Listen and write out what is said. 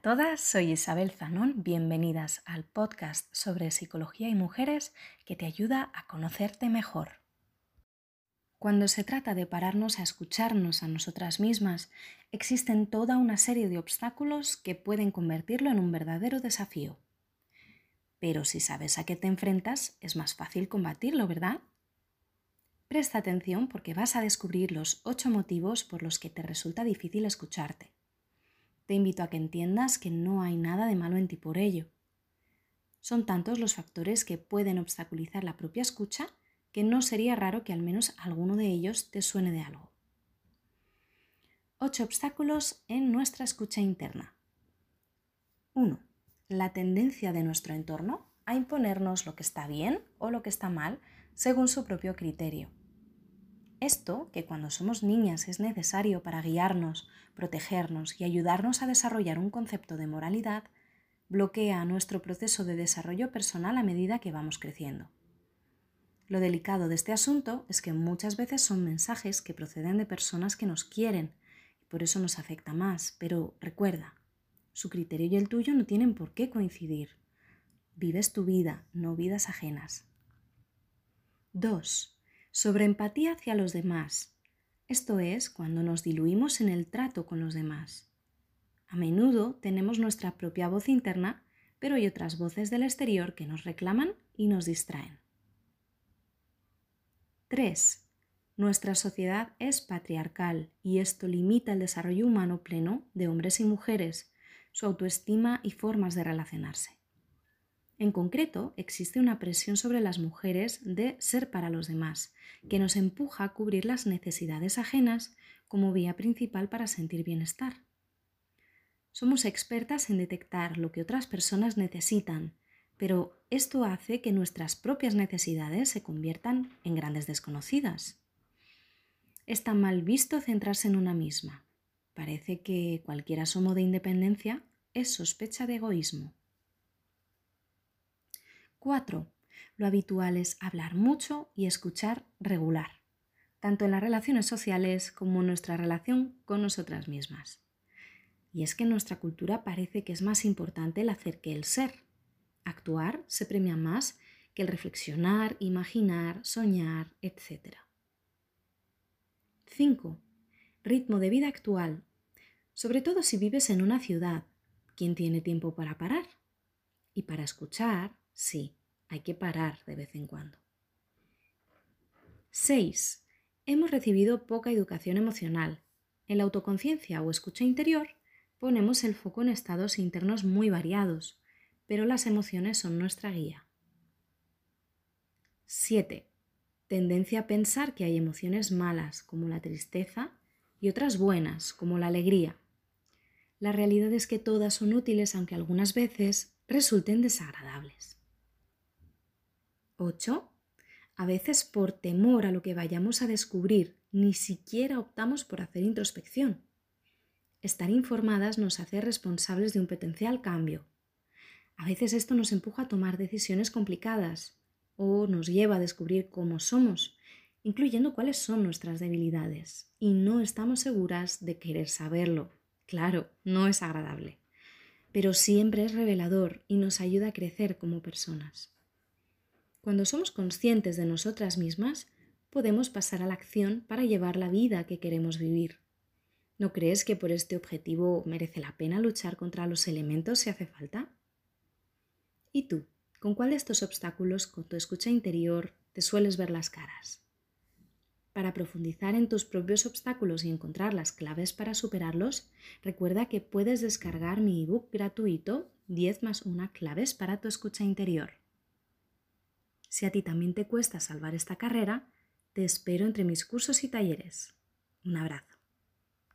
a todas, soy Isabel Zanón. Bienvenidas al podcast sobre psicología y mujeres que te ayuda a conocerte mejor. Cuando se trata de pararnos a escucharnos a nosotras mismas, existen toda una serie de obstáculos que pueden convertirlo en un verdadero desafío. Pero si sabes a qué te enfrentas, es más fácil combatirlo, ¿verdad? Presta atención porque vas a descubrir los ocho motivos por los que te resulta difícil escucharte. Te invito a que entiendas que no hay nada de malo en ti por ello. Son tantos los factores que pueden obstaculizar la propia escucha que no sería raro que al menos alguno de ellos te suene de algo. Ocho obstáculos en nuestra escucha interna. 1. La tendencia de nuestro entorno a imponernos lo que está bien o lo que está mal según su propio criterio. Esto, que cuando somos niñas es necesario para guiarnos, protegernos y ayudarnos a desarrollar un concepto de moralidad, bloquea nuestro proceso de desarrollo personal a medida que vamos creciendo. Lo delicado de este asunto es que muchas veces son mensajes que proceden de personas que nos quieren y por eso nos afecta más, pero recuerda, su criterio y el tuyo no tienen por qué coincidir. Vives tu vida, no vidas ajenas. 2 sobre empatía hacia los demás. Esto es cuando nos diluimos en el trato con los demás. A menudo tenemos nuestra propia voz interna, pero hay otras voces del exterior que nos reclaman y nos distraen. 3. Nuestra sociedad es patriarcal y esto limita el desarrollo humano pleno de hombres y mujeres, su autoestima y formas de relacionarse. En concreto, existe una presión sobre las mujeres de ser para los demás, que nos empuja a cubrir las necesidades ajenas como vía principal para sentir bienestar. Somos expertas en detectar lo que otras personas necesitan, pero esto hace que nuestras propias necesidades se conviertan en grandes desconocidas. Está mal visto centrarse en una misma. Parece que cualquier asomo de independencia es sospecha de egoísmo. 4. Lo habitual es hablar mucho y escuchar regular, tanto en las relaciones sociales como en nuestra relación con nosotras mismas. Y es que en nuestra cultura parece que es más importante el hacer que el ser. Actuar se premia más que el reflexionar, imaginar, soñar, etc. 5. Ritmo de vida actual. Sobre todo si vives en una ciudad, ¿quién tiene tiempo para parar? Y para escuchar, Sí, hay que parar de vez en cuando. 6. Hemos recibido poca educación emocional. En la autoconciencia o escucha interior ponemos el foco en estados internos muy variados, pero las emociones son nuestra guía. 7. Tendencia a pensar que hay emociones malas como la tristeza y otras buenas como la alegría. La realidad es que todas son útiles aunque algunas veces resulten desagradables. 8. A veces por temor a lo que vayamos a descubrir, ni siquiera optamos por hacer introspección. Estar informadas nos hace responsables de un potencial cambio. A veces esto nos empuja a tomar decisiones complicadas o nos lleva a descubrir cómo somos, incluyendo cuáles son nuestras debilidades, y no estamos seguras de querer saberlo. Claro, no es agradable, pero siempre es revelador y nos ayuda a crecer como personas. Cuando somos conscientes de nosotras mismas, podemos pasar a la acción para llevar la vida que queremos vivir. ¿No crees que por este objetivo merece la pena luchar contra los elementos si hace falta? ¿Y tú? ¿Con cuál de estos obstáculos con tu escucha interior te sueles ver las caras? Para profundizar en tus propios obstáculos y encontrar las claves para superarlos, recuerda que puedes descargar mi ebook gratuito 10 más 1 claves para tu escucha interior. Si a ti también te cuesta salvar esta carrera, te espero entre mis cursos y talleres. Un abrazo.